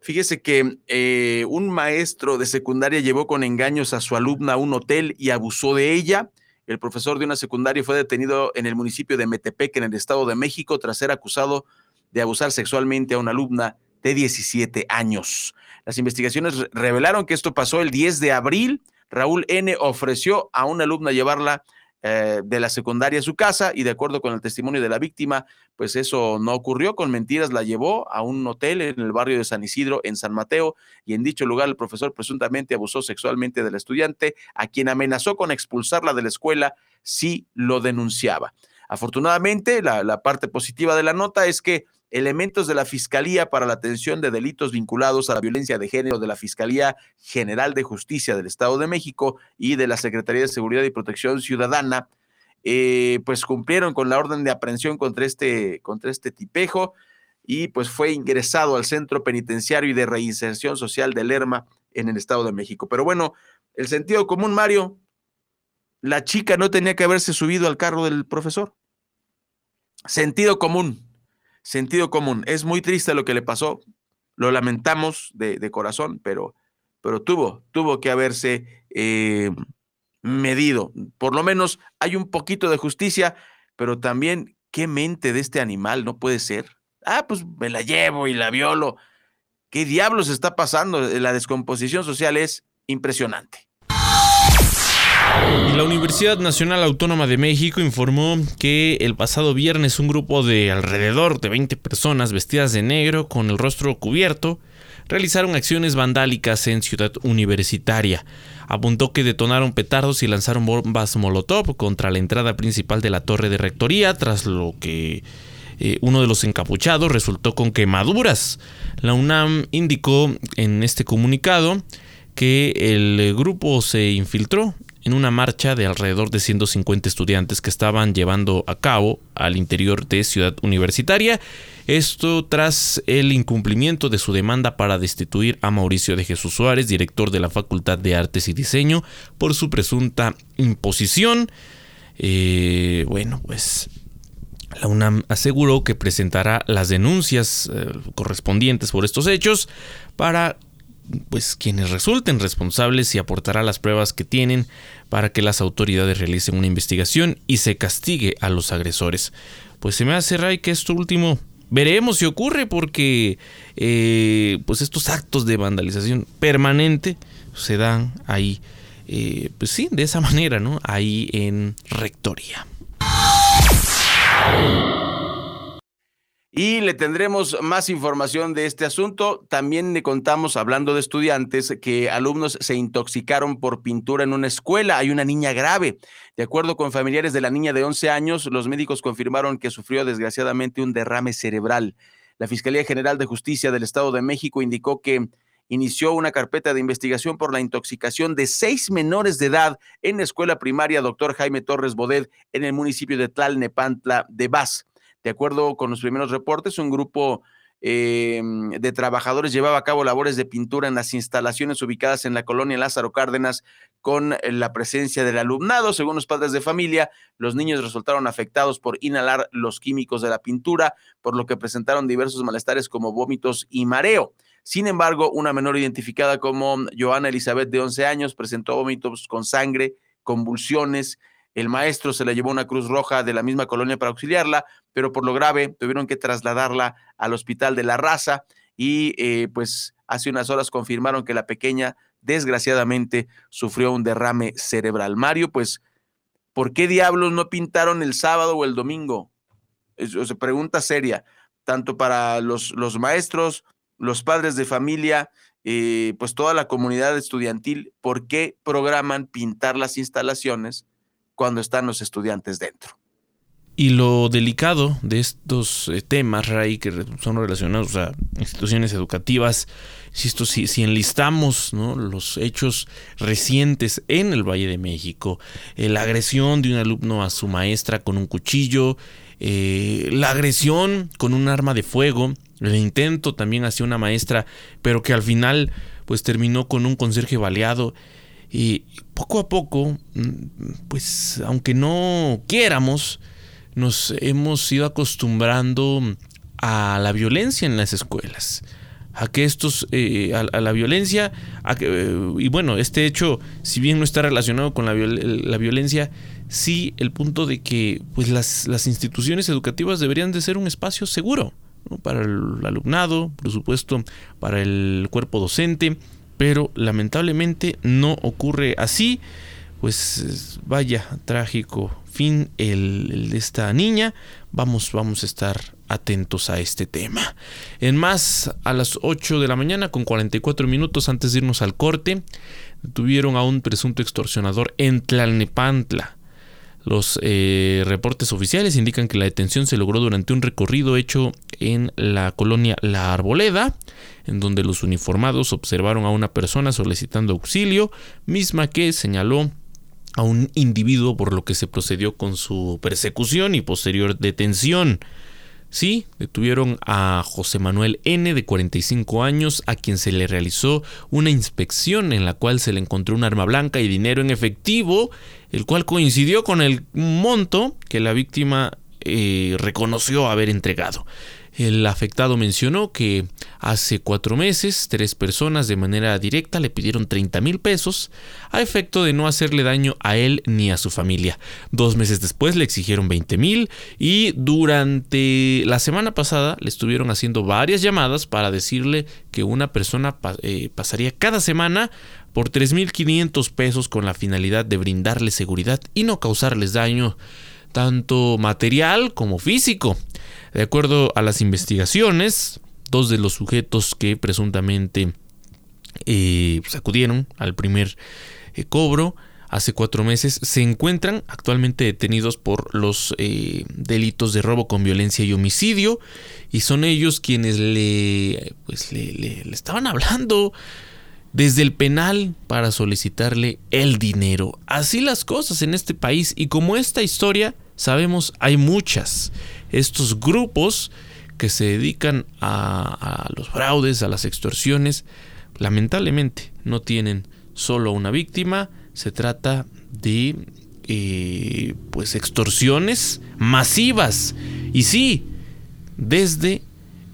Fíjese que eh, un maestro de secundaria llevó con engaños a su alumna a un hotel y abusó de ella. El profesor de una secundaria fue detenido en el municipio de Metepec, en el Estado de México, tras ser acusado de abusar sexualmente a una alumna de 17 años. Las investigaciones revelaron que esto pasó el 10 de abril Raúl N. ofreció a una alumna llevarla eh, de la secundaria a su casa y de acuerdo con el testimonio de la víctima, pues eso no ocurrió, con mentiras la llevó a un hotel en el barrio de San Isidro, en San Mateo, y en dicho lugar el profesor presuntamente abusó sexualmente del estudiante, a quien amenazó con expulsarla de la escuela si lo denunciaba. Afortunadamente, la parte positiva de la nota es que elementos de la Fiscalía para la Atención de Delitos vinculados a la violencia de género de la Fiscalía General de Justicia del Estado de México y de la Secretaría de Seguridad y Protección Ciudadana, eh, pues cumplieron con la orden de aprehensión contra este, contra este tipejo y pues fue ingresado al Centro Penitenciario y de Reinserción Social de Lerma en el Estado de México. Pero bueno, el sentido común, Mario, la chica no tenía que haberse subido al carro del profesor. Sentido común sentido común. Es muy triste lo que le pasó, lo lamentamos de, corazón, pero, pero tuvo, tuvo que haberse eh, medido. Por lo menos hay un poquito de justicia, pero también qué mente de este animal, no puede ser. Ah, pues me la llevo y la violo. ¿Qué diablos está pasando? La descomposición social es impresionante. La Universidad Nacional Autónoma de México informó que el pasado viernes un grupo de alrededor de 20 personas vestidas de negro con el rostro cubierto realizaron acciones vandálicas en Ciudad Universitaria. Apuntó que detonaron petardos y lanzaron bombas molotov contra la entrada principal de la torre de rectoría, tras lo que eh, uno de los encapuchados resultó con quemaduras. La UNAM indicó en este comunicado que el grupo se infiltró en una marcha de alrededor de 150 estudiantes que estaban llevando a cabo al interior de Ciudad Universitaria. Esto tras el incumplimiento de su demanda para destituir a Mauricio de Jesús Suárez, director de la Facultad de Artes y Diseño, por su presunta imposición. Eh, bueno, pues la UNAM aseguró que presentará las denuncias eh, correspondientes por estos hechos para pues quienes resulten responsables y aportará las pruebas que tienen para que las autoridades realicen una investigación y se castigue a los agresores. Pues se me hace Ray que esto último veremos si ocurre porque eh, pues estos actos de vandalización permanente se dan ahí, eh, pues sí, de esa manera, ¿no? Ahí en rectoría. Y le tendremos más información de este asunto. También le contamos, hablando de estudiantes, que alumnos se intoxicaron por pintura en una escuela. Hay una niña grave. De acuerdo con familiares de la niña de 11 años, los médicos confirmaron que sufrió desgraciadamente un derrame cerebral. La Fiscalía General de Justicia del Estado de México indicó que inició una carpeta de investigación por la intoxicación de seis menores de edad en la escuela primaria Dr. Jaime Torres Bodet en el municipio de Tlalnepantla de Vaz. De acuerdo con los primeros reportes, un grupo eh, de trabajadores llevaba a cabo labores de pintura en las instalaciones ubicadas en la colonia Lázaro Cárdenas con la presencia del alumnado. Según los padres de familia, los niños resultaron afectados por inhalar los químicos de la pintura, por lo que presentaron diversos malestares como vómitos y mareo. Sin embargo, una menor identificada como Joana Elizabeth de 11 años presentó vómitos con sangre, convulsiones, el maestro se la llevó una Cruz Roja de la misma colonia para auxiliarla, pero por lo grave tuvieron que trasladarla al hospital de la raza y eh, pues hace unas horas confirmaron que la pequeña desgraciadamente sufrió un derrame cerebral. Mario, pues, ¿por qué diablos no pintaron el sábado o el domingo? Es, pregunta seria, tanto para los, los maestros, los padres de familia, eh, pues toda la comunidad estudiantil, ¿por qué programan pintar las instalaciones cuando están los estudiantes dentro. Y lo delicado de estos eh, temas, Ray, que son relacionados a instituciones educativas, si, si enlistamos los hechos recientes en el Valle de México, eh, la agresión de un alumno a su maestra con un cuchillo, eh, la agresión con un arma de fuego, el intento también hacia una maestra, pero que al final pues terminó con un conserje baleado, y poco a poco, mm, pues aunque no quieramos, nos hemos ido acostumbrando a la violencia en las escuelas. A que estos, eh, a, la violencia, y bueno, este hecho, si bien no está relacionado con la, violencia, sí el punto de que pues las, las, instituciones educativas deberían de ser un espacio seguro para el alumnado, por supuesto, para el cuerpo docente, pero lamentablemente no ocurre así. Pues vaya, trágico fin el, de esta niña. Vamos, vamos a estar atentos a este tema. En más, a las 8 de la mañana, con 44 minutos antes de irnos al corte, tuvieron a un presunto extorsionador en Tlalnepantla. Los eh, reportes oficiales indican que la detención se logró durante un recorrido hecho en la colonia La Arboleda, en donde los uniformados observaron a una persona solicitando auxilio, misma que señaló a un individuo por lo que se procedió con su persecución y posterior detención. Sí, detuvieron a José Manuel N. de 45 años, a quien se le realizó una inspección en la cual se le encontró un arma blanca y dinero en efectivo, el cual coincidió con el monto que la víctima eh, reconoció haber entregado. El afectado mencionó que hace cuatro meses tres personas de manera directa le pidieron 30 mil pesos a efecto de no hacerle daño a él ni a su familia. Dos meses después le exigieron 20 mil y durante la semana pasada le estuvieron haciendo varias llamadas para decirle que una persona eh, pasaría cada semana por 3.500 pesos con la finalidad de brindarles seguridad y no causarles daño tanto material como físico. De acuerdo a las investigaciones, dos de los sujetos que presuntamente eh, pues, acudieron al primer eh, cobro hace cuatro meses se encuentran actualmente detenidos por los eh, delitos de robo con violencia y homicidio y son ellos quienes le pues le, le estaban hablando desde el penal para solicitarle el dinero. Así las cosas en este país y como esta historia sabemos hay muchas. Estos grupos que se dedican a, los fraudes, a las extorsiones, lamentablemente no tienen solo una víctima, se trata de eh, pues extorsiones masivas. Y sí, desde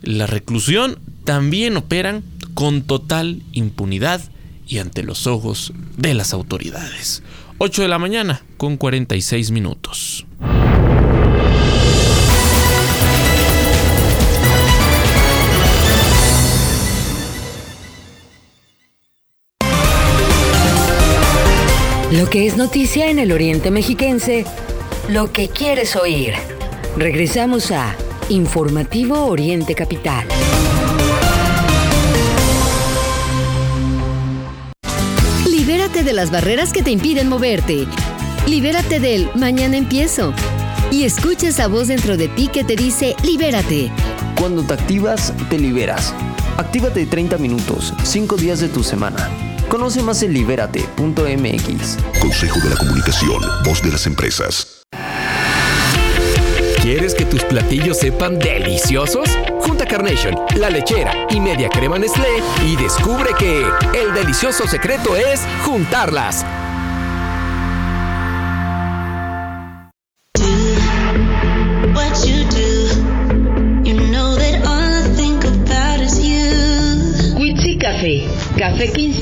la reclusión también operan con total impunidad y ante los ojos de las autoridades. 8 de la mañana con 46 minutos. Lo que es noticia en el Oriente Mexiquense, lo que quieres oír. Regresamos a Informativo Oriente Capital. Libérate de las barreras que te impiden moverte. Libérate del mañana empiezo. Y escucha esa voz dentro de ti que te dice libérate. Cuando te activas, te liberas. Actívate 30 minutos, 5 días de tu semana. Conoce más en libérate.mx. Consejo de la Comunicación, voz de las empresas. ¿Quieres que tus platillos sepan deliciosos? Junta Carnation, La Lechera y Media Crema Nestlé y descubre que el delicioso secreto es juntarlas. Café, café que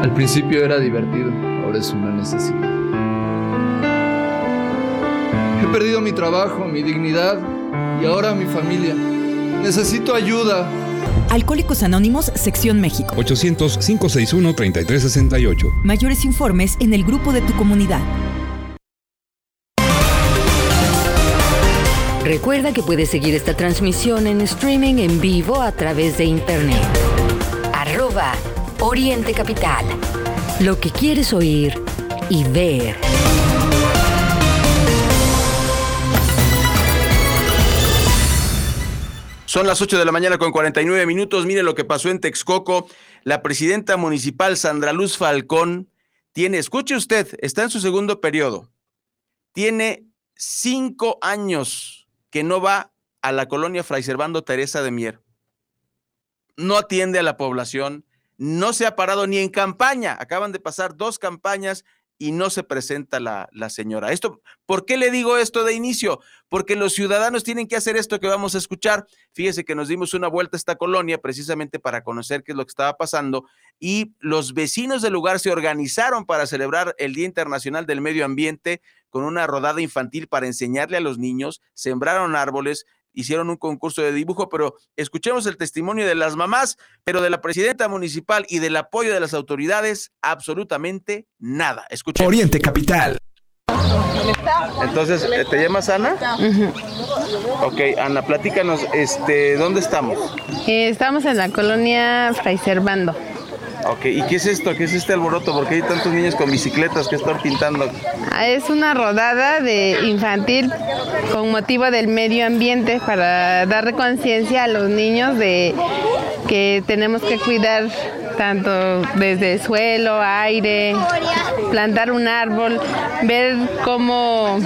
Al principio era divertido, ahora es una necesidad. He perdido mi trabajo, mi dignidad y ahora mi familia. Necesito ayuda. Alcohólicos Anónimos, Sección México. 800-561-3368. Mayores informes en el grupo de tu comunidad. Recuerda que puedes seguir esta transmisión en streaming en vivo a través de internet. Arroba Oriente Capital. Lo que quieres oír y ver. Son las 8 de la mañana con 49 minutos. Mire lo que pasó en Texcoco. La presidenta municipal Sandra Luz Falcón tiene, escuche usted, está en su segundo periodo. Tiene cinco años que no va a la colonia Fray Servando Teresa de Mier. No atiende a la población, no se ha parado ni en campaña. Acaban de pasar dos campañas y no se presenta la, señora. Esto, ¿por qué le digo esto de inicio? Porque los ciudadanos tienen que hacer esto que vamos a escuchar. Fíjese que nos dimos una vuelta a esta colonia precisamente para conocer qué es lo que estaba pasando y los vecinos del lugar se organizaron para celebrar el Día Internacional del Medio Ambiente con una rodada infantil para enseñarle a los niños, sembraron árboles, hicieron un concurso de dibujo, pero escuchemos el testimonio de las mamás, pero de la presidenta municipal y del apoyo de las autoridades, absolutamente nada. Escuchemos. Oriente Capital. Entonces, ¿te llamas Ana? Ok, Ana, platícanos, este, ¿dónde estamos? Eh, estamos en la colonia Fray Servando. Ok, ¿y qué es esto? ¿Qué es este alboroto? ¿Por qué hay tantos niños con bicicletas que están pintando? Ah, es una rodada de infantil con motivo del medio ambiente para dar conciencia a los niños de que tenemos que cuidar tanto desde suelo, aire, plantar un árbol, ver cómo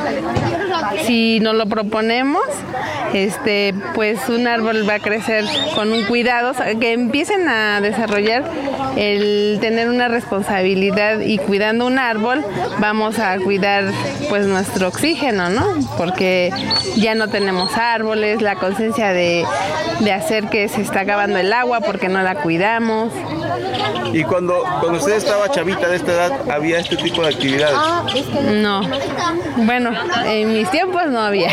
si nos lo proponemos, este, pues un árbol va a crecer con un cuidado, que empiecen a desarrollar el tener una responsabilidad y cuidando un árbol vamos a cuidar pues nuestro oxígeno, ¿no? Porque ya no tenemos árboles, la conciencia de, de hacer que se está acabando el agua porque no la cuidamos. Y cuando, cuando usted estaba chavita de esta edad, ¿había este tipo de actividades? No. Bueno, en mis tiempos no había.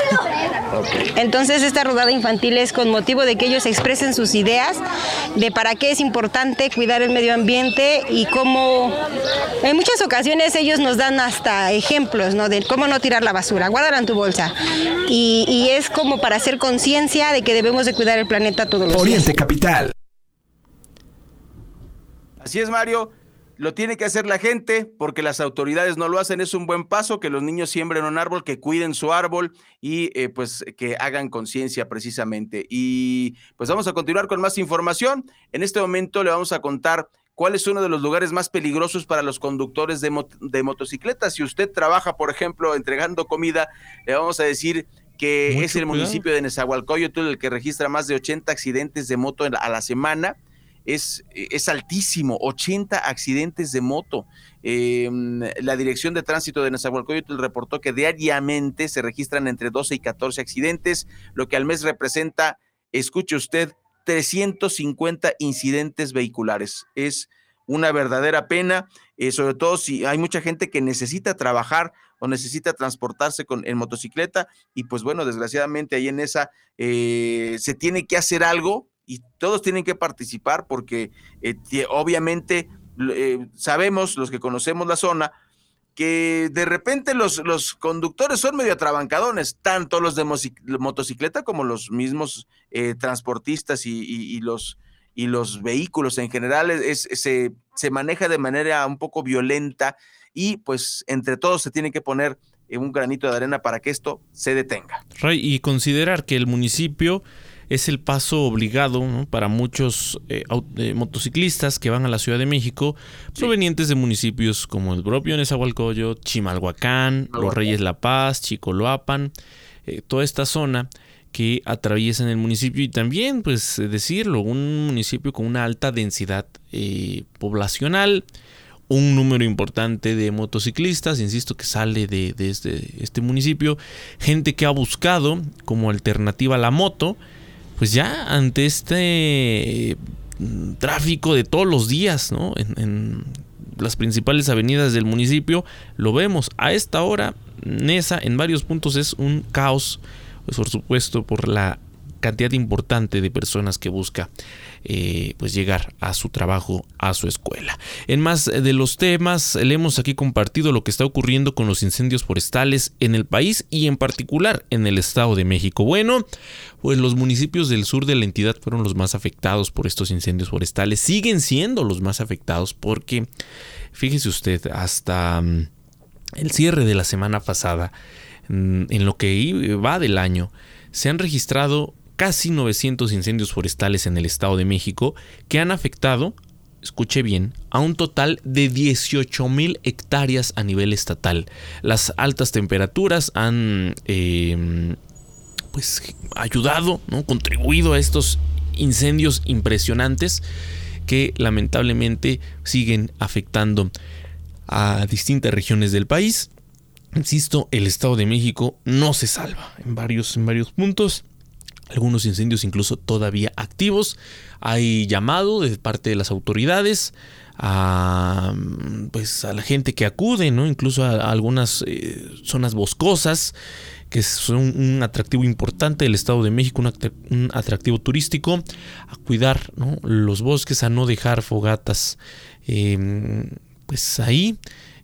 Entonces esta rodada infantil es con motivo de que ellos expresen sus ideas de para qué es importante cuidar el medio ambiente y cómo en muchas ocasiones ellos nos dan hasta ejemplos ¿no? de cómo no tirar la basura, guárdala en tu bolsa. Y, y es como para hacer conciencia de que debemos de cuidar el planeta todos los días. Oriente Capital. Así es, Mario. Lo tiene que hacer la gente porque las autoridades no lo hacen. Es un buen paso que los niños siembren un árbol, que cuiden su árbol y eh, pues que hagan conciencia precisamente. Y pues vamos a continuar con más información. En este momento le vamos a contar cuál es uno de los lugares más peligrosos para los conductores de, mot de motocicletas. Si usted trabaja, por ejemplo, entregando comida, le vamos a decir que Mucho es el cuidado. municipio de Nezahualcóyotl el que registra más de 80 accidentes de moto a la semana. Es, es altísimo, 80 accidentes de moto. Eh, la Dirección de Tránsito de Nezahualcóyotl reportó que diariamente se registran entre 12 y 14 accidentes, lo que al mes representa, escuche usted, 350 incidentes vehiculares. Es una verdadera pena, eh, sobre todo si hay mucha gente que necesita trabajar o necesita transportarse con, en motocicleta y pues bueno, desgraciadamente ahí en esa eh, se tiene que hacer algo y todos tienen que participar porque eh, obviamente eh, sabemos, los que conocemos la zona, que de repente los, los conductores son medio atrabancadones, tanto los de motocicleta como los mismos eh, transportistas y, los, y los vehículos en general. Se, se maneja de manera un poco violenta y pues entre todos se tiene que poner eh, un granito de arena para que esto se detenga. Y considerar que el municipio es el paso obligado ¿no? para muchos eh, eh, motociclistas que van a la Ciudad de México provenientes de municipios como el propio Nezahualcóyotl, Chimalhuacán, Los Reyes La Paz, Chicoloapan, eh, toda esta zona que atraviesan el municipio. Y también, pues eh, decirlo, un municipio con una alta densidad eh, poblacional, un número importante de motociclistas, insisto, que sale de, de este, este municipio, gente que ha buscado como alternativa a la moto, pues ya ante este mm, tráfico de todos los días, ¿no? En, en las principales avenidas del municipio, lo vemos. A esta hora, Nesa en varios puntos es un caos, pues por supuesto, por la cantidad importante de personas que busca eh, pues llegar a su trabajo, a su escuela. En más de los temas, le hemos aquí compartido lo que está ocurriendo con los incendios forestales en el país y en particular en el Estado de México. Bueno, pues los municipios del sur de la entidad fueron los más afectados por estos incendios forestales, siguen siendo los más afectados porque, fíjese usted, hasta mm, el cierre de la semana pasada, mm, en lo que va del año, se han registrado casi 900 incendios forestales en el Estado de México que han afectado, escuche bien, a un total de 18 mil hectáreas a nivel estatal. Las altas temperaturas han eh, pues ayudado, ¿no? contribuido a estos incendios impresionantes que lamentablemente siguen afectando a distintas regiones del país. Insisto, el Estado de México no se salva en varios, en varios puntos. Algunos incendios incluso todavía activos. Hay llamado de parte de las autoridades a, pues, a la gente que acude, ¿no? incluso a, algunas eh, zonas boscosas que son un atractivo importante del Estado de México, un, act- un atractivo turístico, a cuidar ¿no? los bosques, a no dejar fogatas eh, pues ahí.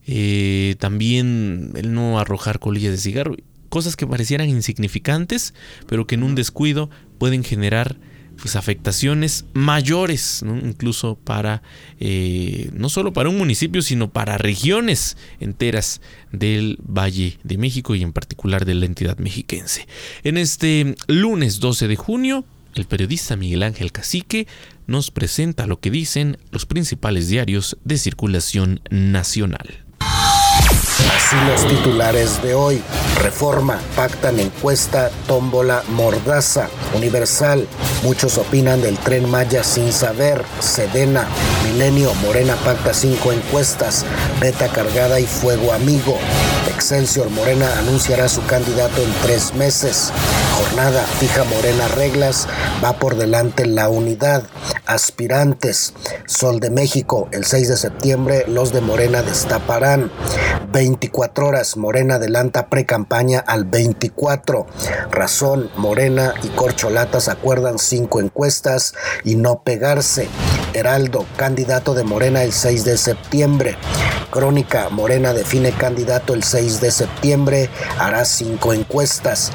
Eh, también el no arrojar colillas de cigarro, cosas que parecieran insignificantes, pero que en un descuido pueden generar pues afectaciones mayores, incluso para eh, no solo para un municipio, sino para regiones enteras del Valle de México y en particular de la entidad mexiquense. En este lunes 12 de junio el periodista Miguel Ángel Cacique nos presenta lo que dicen los principales diarios de circulación nacional. Así los titulares de hoy. Reforma, pactan encuesta, tómbola, mordaza, universal. Muchos opinan del tren Maya sin saber. Sedena, Milenio, Morena pacta cinco encuestas. Beta cargada y fuego amigo. Excelsior Morena anunciará su candidato en tres meses. Jornada, fija Morena reglas, va por delante la unidad. Aspirantes, Sol de México, el 6 de septiembre los de Morena destaparán. 24 horas, Morena adelanta pre-campaña al 24. Razón, Morena y Corcholatas acuerdan cinco encuestas y no pegarse. Heraldo, candidato de Morena el 6 de septiembre. Crónica, Morena define candidato el 6 de septiembre, hará cinco encuestas.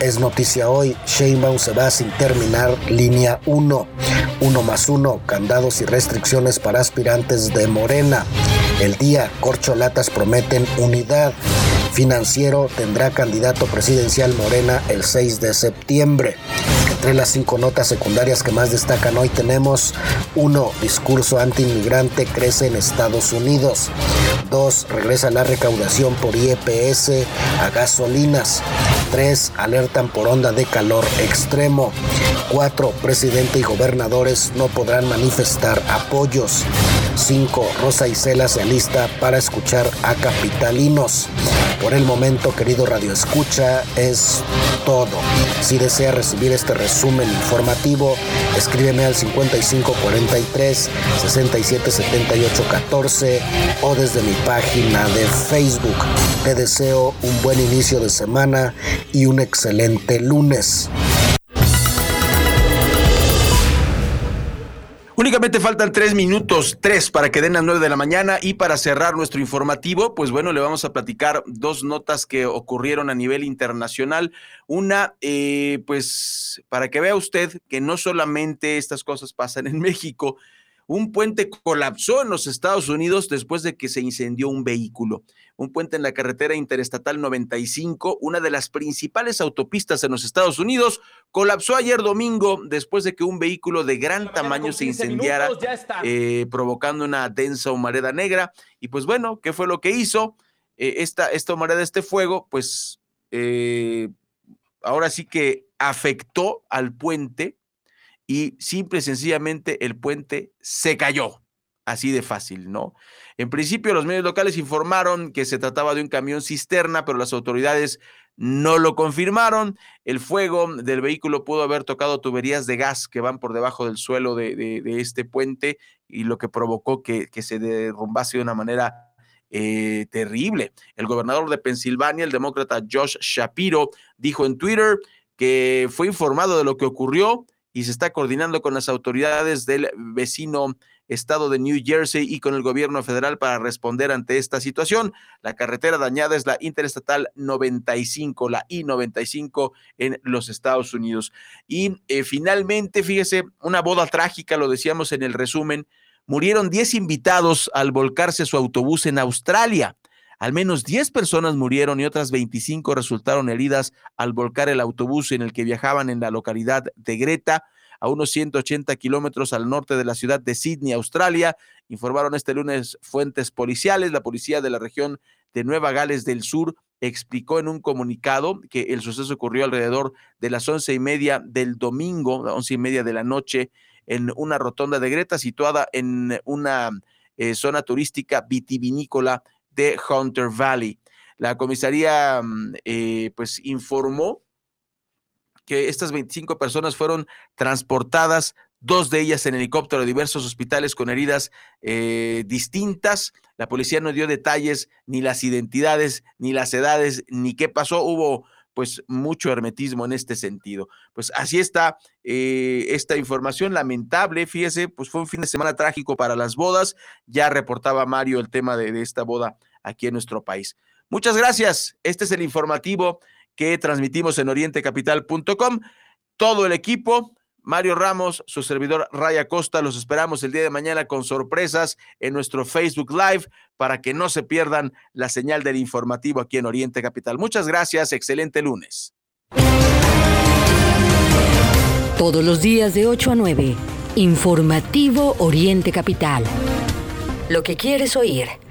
Es noticia hoy, Sheinbaum se va sin terminar línea 1. 1 más 1, candados y restricciones para aspirantes de Morena. El día, Corcholatas prometen unidad. Financiero tendrá candidato presidencial Morena el 6 de septiembre. Entre las cinco notas secundarias que más destacan hoy tenemos 1. Discurso antiinmigrante crece en Estados Unidos. 2. Regresa la recaudación por IEPS a gasolinas. 3. Alertan por onda de calor extremo. 4. Presidente y gobernadores no podrán manifestar apoyos. 5. Rosa Isela se alista para escuchar a capitalinos. Por el momento, querido Radio Escucha, es todo. Si desea recibir este resumen informativo, escríbeme al 5543 677814 o desde mi página de Facebook. Te deseo un buen inicio de semana y un excelente lunes. Únicamente faltan tres minutos, tres para que den las nueve de la mañana y para cerrar nuestro informativo, pues bueno, le vamos a platicar dos notas que ocurrieron a nivel internacional. Una, eh, pues para que vea usted que no solamente estas cosas pasan en México, un puente colapsó en los Estados Unidos después de que se incendió un vehículo. Un puente en la carretera interestatal 95, una de las principales autopistas en los Estados Unidos, colapsó ayer domingo después de que un vehículo de gran tamaño se incendiara, eh, provocando una densa humareda negra. Y pues bueno, ¿qué fue lo que hizo? Eh, esta, esta humareda, este fuego, pues eh, ahora sí que afectó al puente y simple y sencillamente el puente se cayó. Así de fácil, ¿no? En principio, los medios locales informaron que se trataba de un camión cisterna, pero las autoridades no lo confirmaron. El fuego del vehículo pudo haber tocado tuberías de gas que van por debajo del suelo de, este puente y lo que provocó que, se derrumbase de una manera eh, terrible. El gobernador de Pensilvania, el demócrata Josh Shapiro, dijo en Twitter que fue informado de lo que ocurrió y se está coordinando con las autoridades del vecino estado de New Jersey y con el gobierno federal para responder ante esta situación. La carretera dañada es la Interestatal 95, la I-95 en los Estados Unidos. Y eh, finalmente, fíjese, una boda trágica, lo decíamos en el resumen, murieron 10 invitados al volcarse su autobús en Australia. Al menos 10 personas murieron y otras 25 resultaron heridas al volcar el autobús en el que viajaban en la localidad de Greta, a unos 180 kilómetros al norte de la ciudad de Sydney, Australia. Informaron este lunes fuentes policiales. La policía de la región de Nueva Gales del Sur explicó en un comunicado que el suceso ocurrió alrededor de las once y media del domingo, once y media de la noche, en una rotonda de Greta situada en una eh, zona turística vitivinícola de Hunter Valley. La comisaría mm, eh, pues informó que estas 25 personas fueron transportadas, dos de ellas en helicóptero a diversos hospitales con heridas eh, distintas. La policía no dio detalles, ni las identidades, ni las edades, ni qué pasó. Hubo pues mucho hermetismo en este sentido. Pues así está eh, esta información lamentable, fíjese, pues fue un fin de semana trágico para las bodas, ya reportaba Mario el tema de, de esta boda aquí en nuestro país. Muchas gracias, este es el informativo que transmitimos en orientecapital.com. Todo el equipo, Mario Ramos, su servidor Raya Costa, los esperamos el día de mañana con sorpresas en nuestro Facebook Live para que no se pierdan la señal del informativo aquí en Oriente Capital. Muchas gracias, excelente lunes. Todos los días de 8 a 9. Informativo Oriente Capital. Lo que quieres oír.